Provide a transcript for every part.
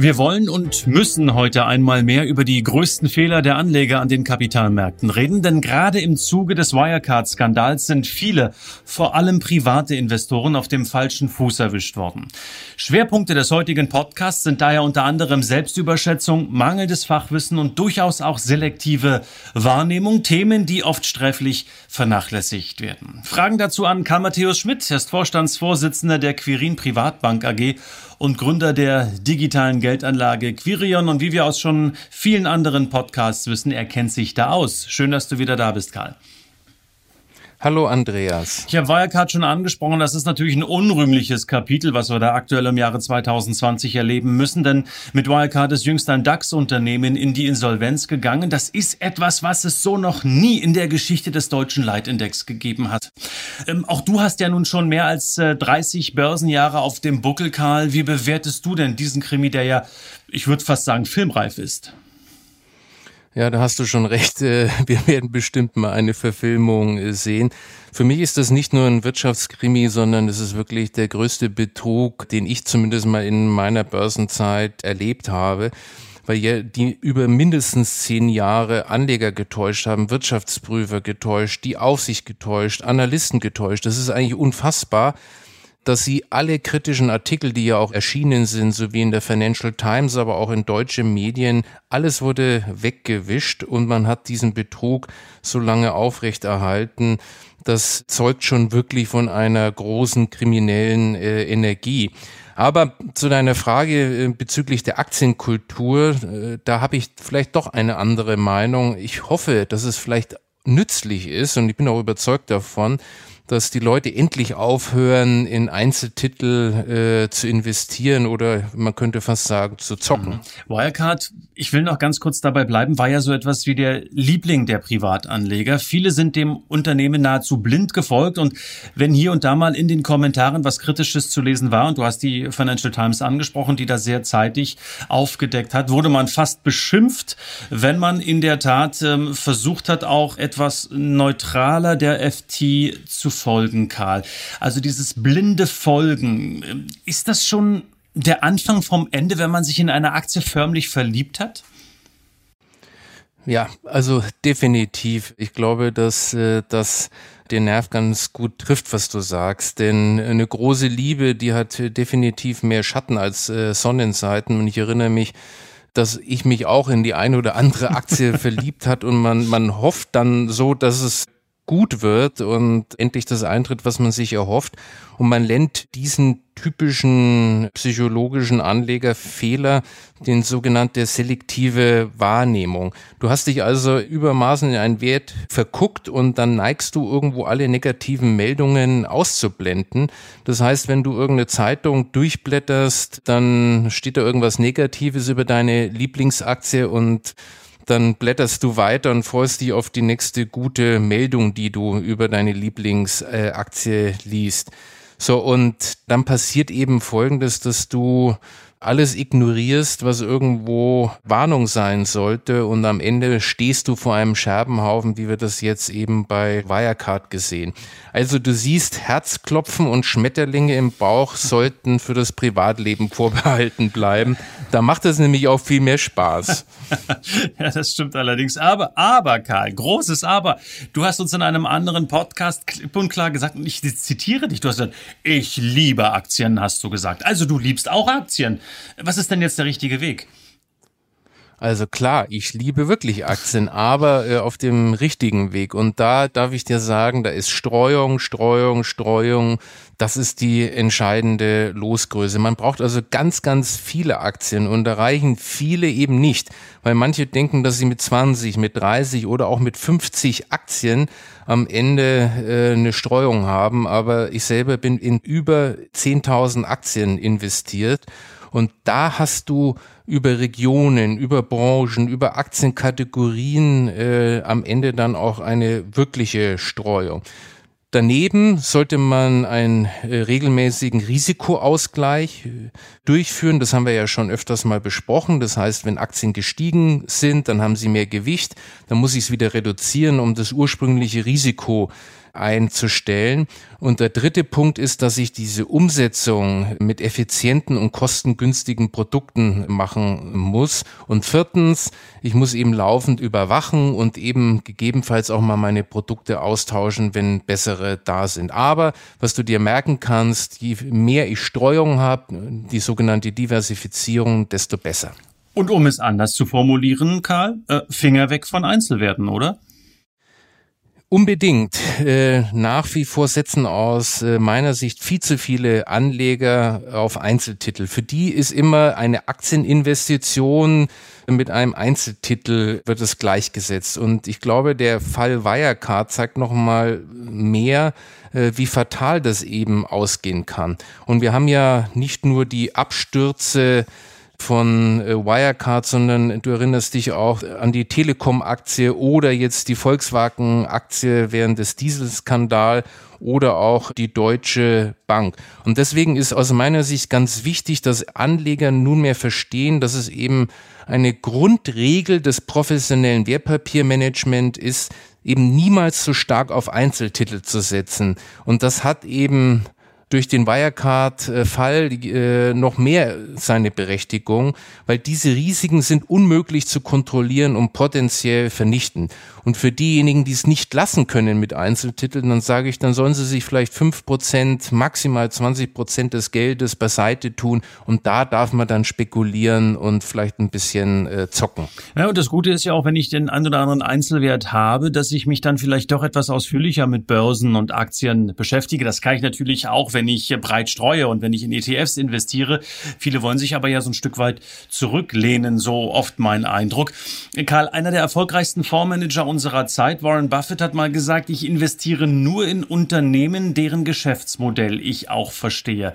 Wir wollen und müssen heute einmal mehr über die größten Fehler der Anleger an den Kapitalmärkten reden, denn gerade im Zuge des Wirecard-Skandals sind viele, vor allem private Investoren, auf dem falschen Fuß erwischt worden. Schwerpunkte des heutigen Podcasts sind daher unter anderem Selbstüberschätzung, mangelndes Fachwissen und durchaus auch selektive Wahrnehmung, Themen, die oft sträflich vernachlässigt werden. Fragen dazu an Karl Matthäus Schmidt, er ist Vorstandsvorsitzender der Quirin Privatbank AG und Gründer der digitalen Geldanlage Quirion. Und wie wir aus schon vielen anderen Podcasts wissen, er kennt sich da aus. Schön, dass du wieder da bist, Karl. Hallo Andreas. Ich habe Wirecard schon angesprochen, das ist natürlich ein unrühmliches Kapitel, was wir da aktuell im Jahre 2020 erleben müssen, denn mit Wirecard ist jüngst ein DAX-Unternehmen in die Insolvenz gegangen. Das ist etwas, was es so noch nie in der Geschichte des deutschen Leitindex gegeben hat. Ähm, auch du hast ja nun schon mehr als äh, 30 Börsenjahre auf dem Buckel, Karl. Wie bewertest du denn diesen Krimi, der ja, ich würde fast sagen, filmreif ist? Ja, da hast du schon recht. Äh, wir werden bestimmt mal eine Verfilmung äh, sehen. Für mich ist das nicht nur ein Wirtschaftskrimi, sondern es ist wirklich der größte Betrug, den ich zumindest mal in meiner Börsenzeit erlebt habe weil ja die über mindestens zehn Jahre Anleger getäuscht haben, Wirtschaftsprüfer getäuscht, die Aufsicht getäuscht, Analysten getäuscht. Das ist eigentlich unfassbar dass sie alle kritischen Artikel, die ja auch erschienen sind, so wie in der Financial Times, aber auch in deutschen Medien, alles wurde weggewischt und man hat diesen Betrug so lange aufrechterhalten. Das zeugt schon wirklich von einer großen kriminellen äh, Energie. Aber zu deiner Frage äh, bezüglich der Aktienkultur, äh, da habe ich vielleicht doch eine andere Meinung. Ich hoffe, dass es vielleicht nützlich ist und ich bin auch überzeugt davon, dass die Leute endlich aufhören, in Einzeltitel äh, zu investieren oder man könnte fast sagen, zu zocken. Mhm. Wirecard, ich will noch ganz kurz dabei bleiben, war ja so etwas wie der Liebling der Privatanleger. Viele sind dem Unternehmen nahezu blind gefolgt und wenn hier und da mal in den Kommentaren was Kritisches zu lesen war, und du hast die Financial Times angesprochen, die das sehr zeitig aufgedeckt hat, wurde man fast beschimpft, wenn man in der Tat ähm, versucht hat, auch etwas neutraler der FT zu folgen, Karl. Also dieses blinde Folgen. Ist das schon der Anfang vom Ende, wenn man sich in eine Aktie förmlich verliebt hat? Ja, also definitiv. Ich glaube, dass äh, das den Nerv ganz gut trifft, was du sagst. Denn eine große Liebe, die hat definitiv mehr Schatten als äh, Sonnenseiten. Und ich erinnere mich, dass ich mich auch in die eine oder andere Aktie verliebt hat und man, man hofft dann so, dass es gut wird und endlich das eintritt, was man sich erhofft. Und man lernt diesen typischen psychologischen Anlegerfehler, den sogenannte selektive Wahrnehmung. Du hast dich also übermaßen in einen Wert verguckt und dann neigst du irgendwo alle negativen Meldungen auszublenden. Das heißt, wenn du irgendeine Zeitung durchblätterst, dann steht da irgendwas Negatives über deine Lieblingsaktie und dann blätterst du weiter und freust dich auf die nächste gute Meldung, die du über deine Lieblingsaktie liest. So, und dann passiert eben Folgendes, dass du alles ignorierst, was irgendwo Warnung sein sollte und am Ende stehst du vor einem Scherbenhaufen, wie wir das jetzt eben bei Wirecard gesehen. Also du siehst Herzklopfen und Schmetterlinge im Bauch sollten für das Privatleben vorbehalten bleiben. Da macht es nämlich auch viel mehr Spaß. ja, das stimmt allerdings. Aber, aber Karl, großes Aber. Du hast uns in einem anderen Podcast klipp und klar gesagt, und ich zitiere dich, du hast gesagt, ich liebe Aktien, hast du gesagt. Also du liebst auch Aktien. Was ist denn jetzt der richtige Weg? Also klar, ich liebe wirklich Aktien, aber äh, auf dem richtigen Weg. Und da darf ich dir sagen, da ist Streuung, Streuung, Streuung. Das ist die entscheidende Losgröße. Man braucht also ganz, ganz viele Aktien und da reichen viele eben nicht, weil manche denken, dass sie mit 20, mit 30 oder auch mit 50 Aktien am Ende äh, eine Streuung haben. Aber ich selber bin in über 10.000 Aktien investiert Und da hast du über Regionen, über Branchen, über Aktienkategorien äh, am Ende dann auch eine wirkliche Streuung. Daneben sollte man einen äh, regelmäßigen Risikoausgleich äh, durchführen. Das haben wir ja schon öfters mal besprochen. Das heißt, wenn Aktien gestiegen sind, dann haben sie mehr Gewicht. Dann muss ich es wieder reduzieren, um das ursprüngliche Risiko einzustellen. Und der dritte Punkt ist, dass ich diese Umsetzung mit effizienten und kostengünstigen Produkten machen muss. Und viertens, ich muss eben laufend überwachen und eben gegebenenfalls auch mal meine Produkte austauschen, wenn bessere da sind. Aber was du dir merken kannst, je mehr ich Streuung habe, die sogenannte Diversifizierung, desto besser. Und um es anders zu formulieren, Karl, äh, Finger weg von Einzelwerten, oder? Unbedingt. Äh, nach wie vor setzen aus äh, meiner Sicht viel zu viele Anleger auf Einzeltitel. Für die ist immer eine Aktieninvestition mit einem Einzeltitel wird es gleichgesetzt. Und ich glaube, der Fall Wirecard zeigt noch mal mehr, äh, wie fatal das eben ausgehen kann. Und wir haben ja nicht nur die Abstürze von äh, Wirecard, sondern du erinnerst dich auch an die Telekom-Aktie oder jetzt die Volkswagen-Aktie während des Dieselskandal oder auch die Deutsche Bank. Und deswegen ist aus meiner Sicht ganz wichtig, dass Anleger nunmehr verstehen, dass es eben eine Grundregel des professionellen Wertpapiermanagement ist, eben niemals so stark auf Einzeltitel zu setzen. Und das hat eben durch den Wirecard-Fall äh, noch mehr seine Berechtigung, weil diese Risiken sind unmöglich zu kontrollieren und potenziell vernichten. Und für diejenigen, die es nicht lassen können mit Einzeltiteln, dann sage ich, dann sollen sie sich vielleicht fünf Prozent, maximal 20 Prozent des Geldes beiseite tun und da darf man dann spekulieren und vielleicht ein bisschen äh, zocken. Ja, und das Gute ist ja auch, wenn ich den einen oder anderen Einzelwert habe, dass ich mich dann vielleicht doch etwas ausführlicher mit Börsen und Aktien beschäftige. Das kann ich natürlich auch, wenn wenn ich breit streue und wenn ich in ETFs investiere. Viele wollen sich aber ja so ein Stück weit zurücklehnen, so oft mein Eindruck. Karl, einer der erfolgreichsten Fondsmanager unserer Zeit, Warren Buffett, hat mal gesagt, ich investiere nur in Unternehmen, deren Geschäftsmodell ich auch verstehe.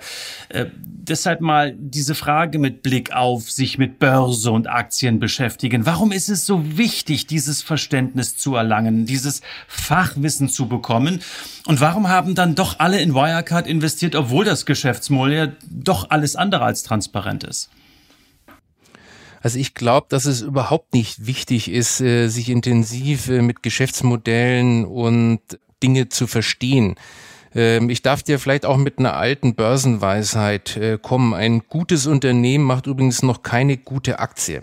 Äh, deshalb mal diese Frage mit Blick auf sich mit Börse und Aktien beschäftigen. Warum ist es so wichtig, dieses Verständnis zu erlangen, dieses Fachwissen zu bekommen? Und warum haben dann doch alle in Wirecard investiert? obwohl das Geschäftsmodell doch alles andere als transparent ist? Also ich glaube, dass es überhaupt nicht wichtig ist, äh, sich intensiv äh, mit Geschäftsmodellen und Dinge zu verstehen. Ähm, ich darf dir vielleicht auch mit einer alten Börsenweisheit äh, kommen. Ein gutes Unternehmen macht übrigens noch keine gute Aktie.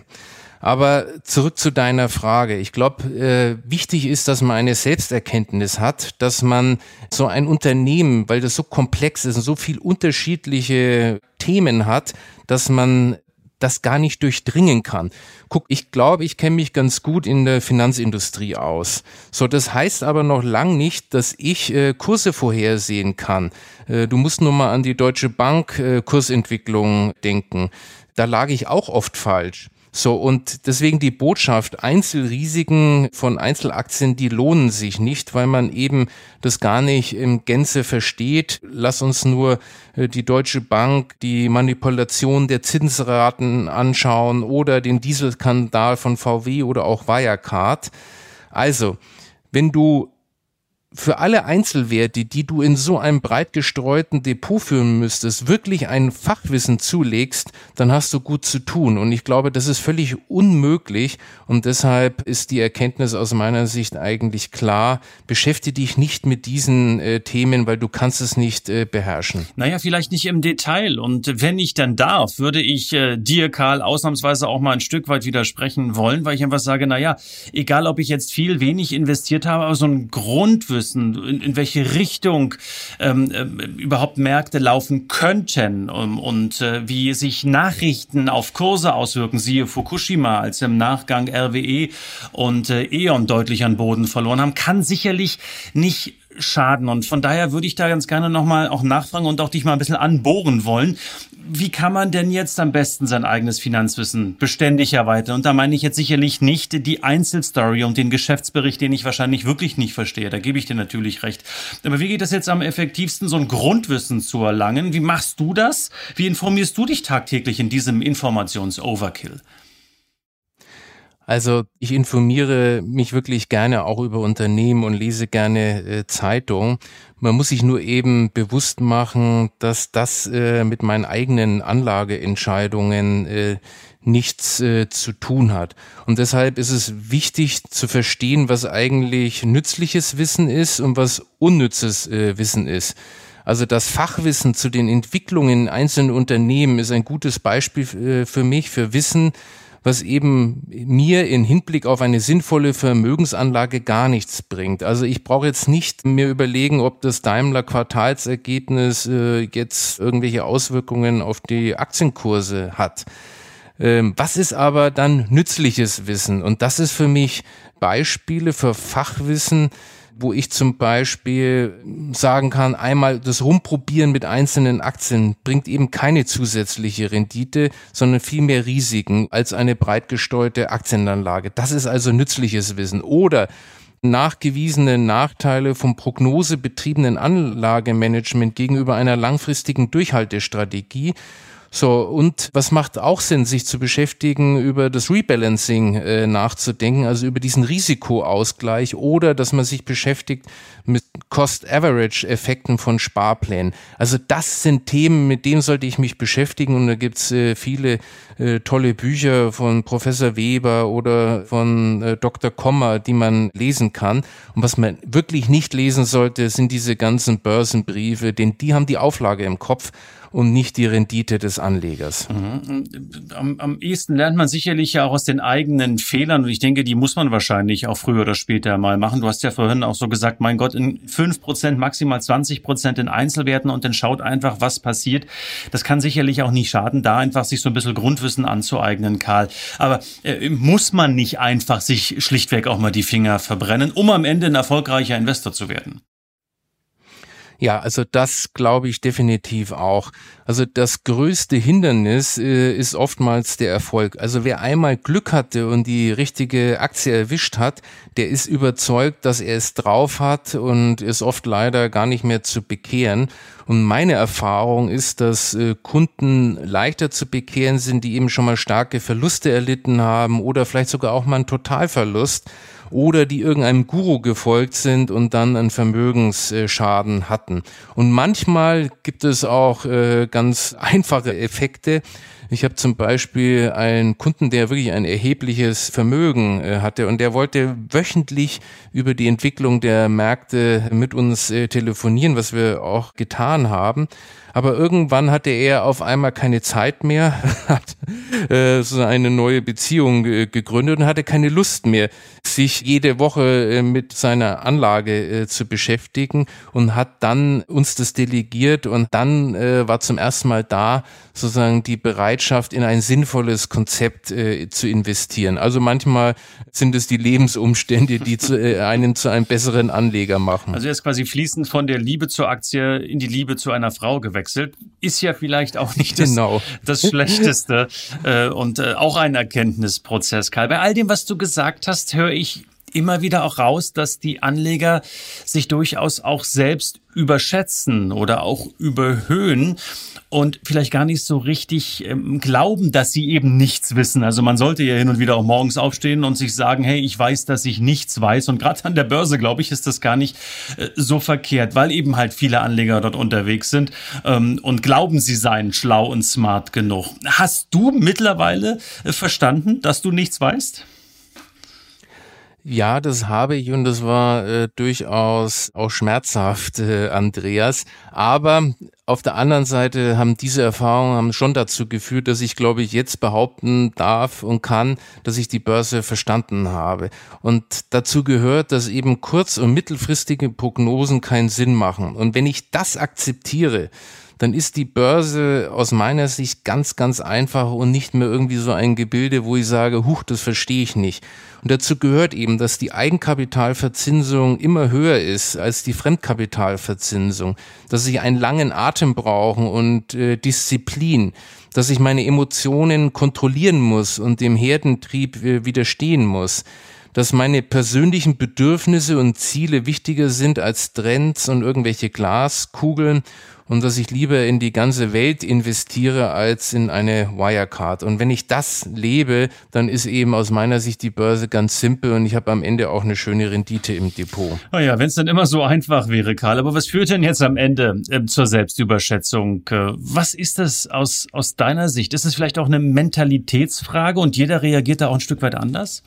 Aber zurück zu deiner Frage. Ich glaube, äh, wichtig ist, dass man eine Selbsterkenntnis hat, dass man so ein Unternehmen, weil das so komplex ist und so viel unterschiedliche Themen hat, dass man das gar nicht durchdringen kann. Guck, ich glaube, ich kenne mich ganz gut in der Finanzindustrie aus. So, das heißt aber noch lang nicht, dass ich äh, Kurse vorhersehen kann. Äh, du musst nur mal an die Deutsche Bank äh, Kursentwicklung denken. Da lag ich auch oft falsch. So, und deswegen die Botschaft, Einzelrisiken von Einzelaktien, die lohnen sich nicht, weil man eben das gar nicht im Gänze versteht. Lass uns nur äh, die Deutsche Bank, die Manipulation der Zinsraten anschauen oder den Dieselskandal von VW oder auch Wirecard. Also, wenn du für alle Einzelwerte, die du in so einem breit gestreuten Depot führen müsstest, wirklich ein Fachwissen zulegst, dann hast du gut zu tun. Und ich glaube, das ist völlig unmöglich. Und deshalb ist die Erkenntnis aus meiner Sicht eigentlich klar. Beschäftige dich nicht mit diesen äh, Themen, weil du kannst es nicht äh, beherrschen. Naja, vielleicht nicht im Detail. Und wenn ich dann darf, würde ich äh, dir, Karl, ausnahmsweise auch mal ein Stück weit widersprechen wollen, weil ich einfach sage, naja, egal ob ich jetzt viel, wenig investiert habe, aber so ein Grundwissen müssen, in, in welche Richtung ähm, äh, überhaupt Märkte laufen könnten um, und äh, wie sich Nachrichten auf Kurse auswirken. Siehe Fukushima, als im Nachgang RWE und äh, E.ON deutlich an Boden verloren haben, kann sicherlich nicht schaden. Und von daher würde ich da ganz gerne nochmal auch nachfragen und auch dich mal ein bisschen anbohren wollen. Wie kann man denn jetzt am besten sein eigenes Finanzwissen beständig erweitern? Und da meine ich jetzt sicherlich nicht die Einzelstory und den Geschäftsbericht, den ich wahrscheinlich wirklich nicht verstehe. Da gebe ich dir natürlich recht. Aber wie geht es jetzt am effektivsten, so ein Grundwissen zu erlangen? Wie machst du das? Wie informierst du dich tagtäglich in diesem Informations-Overkill? Also ich informiere mich wirklich gerne auch über Unternehmen und lese gerne äh, Zeitung. Man muss sich nur eben bewusst machen, dass das äh, mit meinen eigenen Anlageentscheidungen äh, nichts äh, zu tun hat. Und deshalb ist es wichtig zu verstehen, was eigentlich nützliches Wissen ist und was unnützes äh, Wissen ist. Also das Fachwissen zu den Entwicklungen in einzelnen Unternehmen ist ein gutes Beispiel äh, für mich, für Wissen, was eben mir in Hinblick auf eine sinnvolle Vermögensanlage gar nichts bringt. Also ich brauche jetzt nicht mir überlegen, ob das Daimler Quartalsergebnis äh, jetzt irgendwelche Auswirkungen auf die Aktienkurse hat. Ähm, was ist aber dann nützliches Wissen? Und das ist für mich Beispiele für Fachwissen, wo ich zum Beispiel sagen kann, einmal das Rumprobieren mit einzelnen Aktien bringt eben keine zusätzliche Rendite, sondern viel mehr Risiken als eine breit gesteuerte Aktienanlage. Das ist also nützliches Wissen. Oder nachgewiesene Nachteile vom prognosebetriebenen Anlagemanagement gegenüber einer langfristigen Durchhaltestrategie so, und was macht auch Sinn, sich zu beschäftigen, über das Rebalancing äh, nachzudenken, also über diesen Risikoausgleich oder dass man sich beschäftigt mit Cost-Average-Effekten von Sparplänen. Also das sind Themen, mit denen sollte ich mich beschäftigen und da gibt's äh, viele äh, tolle Bücher von Professor Weber oder von äh, Dr. Kommer, die man lesen kann. Und was man wirklich nicht lesen sollte, sind diese ganzen Börsenbriefe, denn die haben die Auflage im Kopf und nicht die Rendite des Anlegers. Mhm. Am, am ehesten lernt man sicherlich ja auch aus den eigenen Fehlern und ich denke, die muss man wahrscheinlich auch früher oder später mal machen. Du hast ja vorhin auch so gesagt, mein Gott, in fünf Prozent, maximal 20 Prozent in Einzelwerten und dann schaut einfach, was passiert. Das kann sicherlich auch nicht schaden, da einfach sich so ein bisschen Grundwissen anzueignen, Karl. Aber äh, muss man nicht einfach sich schlichtweg auch mal die Finger verbrennen, um am Ende ein erfolgreicher Investor zu werden? Ja, also das glaube ich definitiv auch. Also das größte Hindernis äh, ist oftmals der Erfolg. Also wer einmal Glück hatte und die richtige Aktie erwischt hat, der ist überzeugt, dass er es drauf hat und ist oft leider gar nicht mehr zu bekehren. Und meine Erfahrung ist, dass äh, Kunden leichter zu bekehren sind, die eben schon mal starke Verluste erlitten haben oder vielleicht sogar auch mal einen Totalverlust oder die irgendeinem Guru gefolgt sind und dann einen Vermögensschaden hatten. Und manchmal gibt es auch äh, ganz einfache Effekte. Ich habe zum Beispiel einen Kunden, der wirklich ein erhebliches Vermögen äh, hatte und der wollte wöchentlich über die Entwicklung der Märkte mit uns äh, telefonieren, was wir auch getan haben. Aber irgendwann hatte er auf einmal keine Zeit mehr, hat äh, so eine neue Beziehung äh, gegründet und hatte keine Lust mehr, sich jede Woche äh, mit seiner Anlage äh, zu beschäftigen und hat dann uns das delegiert und dann äh, war zum ersten Mal da sozusagen die Bereitschaft, in ein sinnvolles Konzept zu investieren. Also manchmal sind es die Lebensumstände, die zu, einen zu einem besseren Anleger machen. Also er ist quasi fließend von der Liebe zur Aktie in die Liebe zu einer Frau gewechselt. Ist ja vielleicht auch nicht das, genau. das Schlechteste und auch ein Erkenntnisprozess, Karl. Bei all dem, was du gesagt hast, höre ich immer wieder auch raus, dass die Anleger sich durchaus auch selbst überschätzen oder auch überhöhen und vielleicht gar nicht so richtig ähm, glauben, dass sie eben nichts wissen. Also man sollte ja hin und wieder auch morgens aufstehen und sich sagen, hey, ich weiß, dass ich nichts weiß. Und gerade an der Börse, glaube ich, ist das gar nicht äh, so verkehrt, weil eben halt viele Anleger dort unterwegs sind ähm, und glauben, sie seien schlau und smart genug. Hast du mittlerweile äh, verstanden, dass du nichts weißt? Ja, das habe ich und das war äh, durchaus auch schmerzhaft, äh, Andreas. Aber auf der anderen Seite haben diese Erfahrungen haben schon dazu geführt, dass ich, glaube ich, jetzt behaupten darf und kann, dass ich die Börse verstanden habe. Und dazu gehört, dass eben kurz- und mittelfristige Prognosen keinen Sinn machen. Und wenn ich das akzeptiere, dann ist die Börse aus meiner Sicht ganz, ganz einfach und nicht mehr irgendwie so ein Gebilde, wo ich sage, huch, das verstehe ich nicht. Und dazu gehört eben, dass die Eigenkapitalverzinsung immer höher ist als die Fremdkapitalverzinsung, dass ich einen langen Atem brauchen und äh, Disziplin. Dass ich meine Emotionen kontrollieren muss und dem Herdentrieb äh, widerstehen muss, dass meine persönlichen Bedürfnisse und Ziele wichtiger sind als Trends und irgendwelche Glaskugeln und dass ich lieber in die ganze Welt investiere als in eine Wirecard. Und wenn ich das lebe, dann ist eben aus meiner Sicht die Börse ganz simpel und ich habe am Ende auch eine schöne Rendite im Depot. Naja, wenn es dann immer so einfach wäre, Karl. Aber was führt denn jetzt am Ende äh, zur Selbstüberschätzung? Äh, was ist das aus, aus deiner Sicht? Ist es vielleicht auch eine Mentalitätsfrage und jeder reagiert da auch ein Stück weit anders?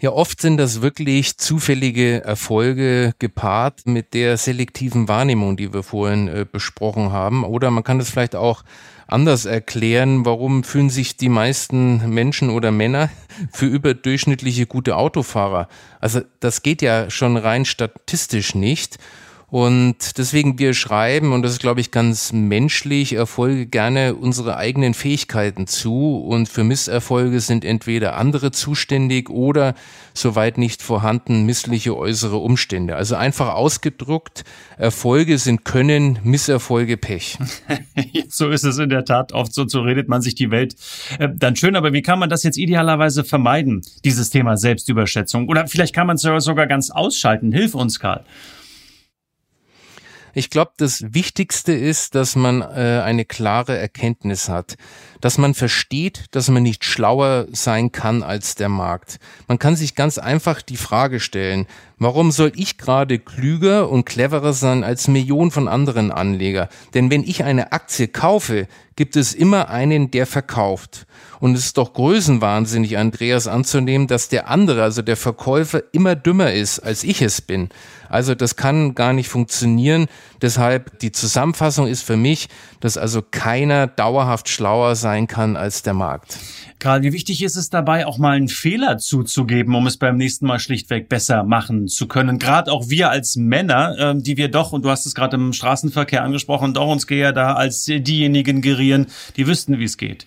Ja, oft sind das wirklich zufällige Erfolge gepaart mit der selektiven Wahrnehmung, die wir vorhin äh, besprochen haben. Oder man kann das vielleicht auch anders erklären, warum fühlen sich die meisten Menschen oder Männer für überdurchschnittliche gute Autofahrer. Also das geht ja schon rein statistisch nicht. Und deswegen wir schreiben, und das ist, glaube ich, ganz menschlich, Erfolge gerne unsere eigenen Fähigkeiten zu. Und für Misserfolge sind entweder andere zuständig oder, soweit nicht vorhanden, missliche äußere Umstände. Also einfach ausgedruckt, Erfolge sind Können, Misserfolge Pech. so ist es in der Tat oft so, so redet man sich die Welt äh, dann schön. Aber wie kann man das jetzt idealerweise vermeiden, dieses Thema Selbstüberschätzung? Oder vielleicht kann man es sogar ganz ausschalten. Hilf uns, Karl. Ich glaube, das Wichtigste ist, dass man äh, eine klare Erkenntnis hat, dass man versteht, dass man nicht schlauer sein kann als der Markt. Man kann sich ganz einfach die Frage stellen, warum soll ich gerade klüger und cleverer sein als Millionen von anderen Anleger? Denn wenn ich eine Aktie kaufe, gibt es immer einen, der verkauft. Und es ist doch größenwahnsinnig, Andreas, anzunehmen, dass der andere, also der Verkäufer, immer dümmer ist, als ich es bin. Also das kann gar nicht funktionieren. Deshalb die Zusammenfassung ist für mich, dass also keiner dauerhaft schlauer sein kann als der Markt. Karl, wie wichtig ist es dabei, auch mal einen Fehler zuzugeben, um es beim nächsten Mal schlichtweg besser machen zu können? Gerade auch wir als Männer, äh, die wir doch, und du hast es gerade im Straßenverkehr angesprochen, doch uns gehe da als diejenigen gerieren, die wüssten, wie es geht.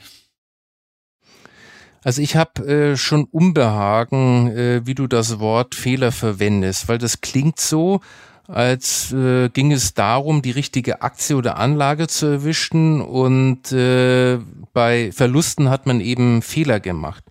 Also ich habe äh, schon Unbehagen, äh, wie du das Wort Fehler verwendest, weil das klingt so, als äh, ging es darum, die richtige Aktie oder Anlage zu erwischen und äh, bei Verlusten hat man eben Fehler gemacht.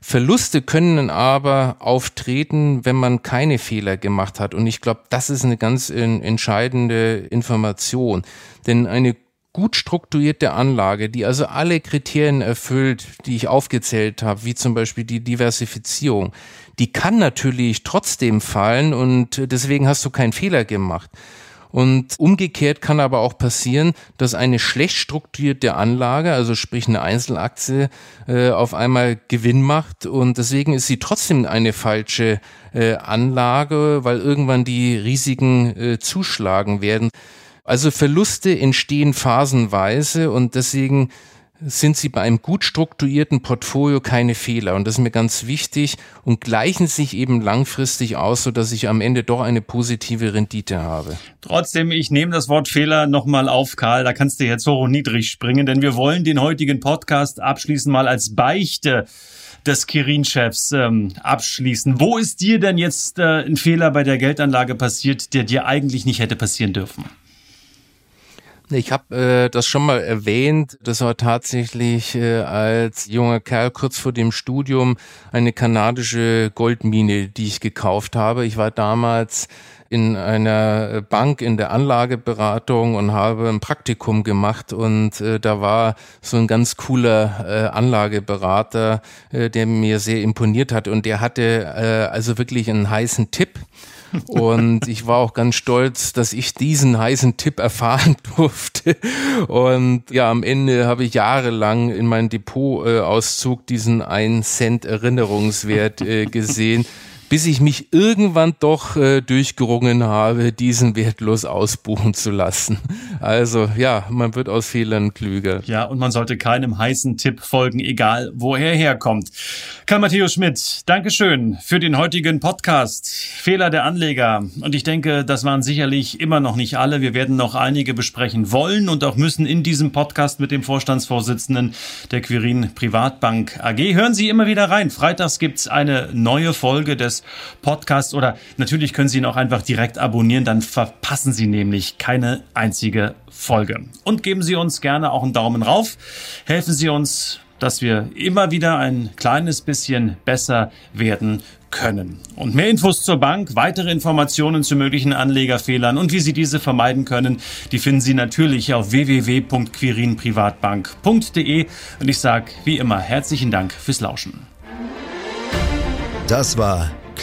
Verluste können aber auftreten, wenn man keine Fehler gemacht hat. Und ich glaube, das ist eine ganz entscheidende Information. Denn eine gut strukturierte Anlage, die also alle Kriterien erfüllt, die ich aufgezählt habe, wie zum Beispiel die Diversifizierung, die kann natürlich trotzdem fallen und deswegen hast du keinen Fehler gemacht. Und umgekehrt kann aber auch passieren, dass eine schlecht strukturierte Anlage, also sprich eine Einzelaktie, äh, auf einmal Gewinn macht und deswegen ist sie trotzdem eine falsche äh, Anlage, weil irgendwann die Risiken äh, zuschlagen werden. Also Verluste entstehen phasenweise und deswegen sind sie bei einem gut strukturierten Portfolio keine Fehler. Und das ist mir ganz wichtig und gleichen sich eben langfristig aus, so dass ich am Ende doch eine positive Rendite habe. Trotzdem, ich nehme das Wort Fehler nochmal auf, Karl. Da kannst du jetzt hoch und niedrig springen, denn wir wollen den heutigen Podcast abschließen mal als Beichte des Kirin-Chefs ähm, abschließen. Wo ist dir denn jetzt äh, ein Fehler bei der Geldanlage passiert, der dir eigentlich nicht hätte passieren dürfen? Ich habe äh, das schon mal erwähnt. Das war tatsächlich äh, als junger Kerl kurz vor dem Studium eine kanadische Goldmine, die ich gekauft habe. Ich war damals in einer Bank in der Anlageberatung und habe ein Praktikum gemacht und äh, da war so ein ganz cooler äh, Anlageberater, äh, der mir sehr imponiert hat und der hatte äh, also wirklich einen heißen Tipp und ich war auch ganz stolz, dass ich diesen heißen Tipp erfahren durfte. Und ja, am Ende habe ich jahrelang in meinem Depotauszug äh, diesen 1 Cent Erinnerungswert äh, gesehen bis ich mich irgendwann doch äh, durchgerungen habe, diesen wertlos ausbuchen zu lassen. Also ja, man wird aus Fehlern klüger. Ja, und man sollte keinem heißen Tipp folgen, egal woher er herkommt. Karl Matthäus Schmidt, Dankeschön für den heutigen Podcast. Fehler der Anleger. Und ich denke, das waren sicherlich immer noch nicht alle. Wir werden noch einige besprechen wollen und auch müssen in diesem Podcast mit dem Vorstandsvorsitzenden der Quirin Privatbank AG. Hören Sie immer wieder rein. Freitags gibt's eine neue Folge des Podcasts oder natürlich können Sie ihn auch einfach direkt abonnieren, dann verpassen Sie nämlich keine einzige Folge. Und geben Sie uns gerne auch einen Daumen rauf. Helfen Sie uns, dass wir immer wieder ein kleines bisschen besser werden können. Und mehr Infos zur Bank, weitere Informationen zu möglichen Anlegerfehlern und wie Sie diese vermeiden können, die finden Sie natürlich auf www.quirinprivatbank.de. Und ich sage wie immer herzlichen Dank fürs Lauschen. Das war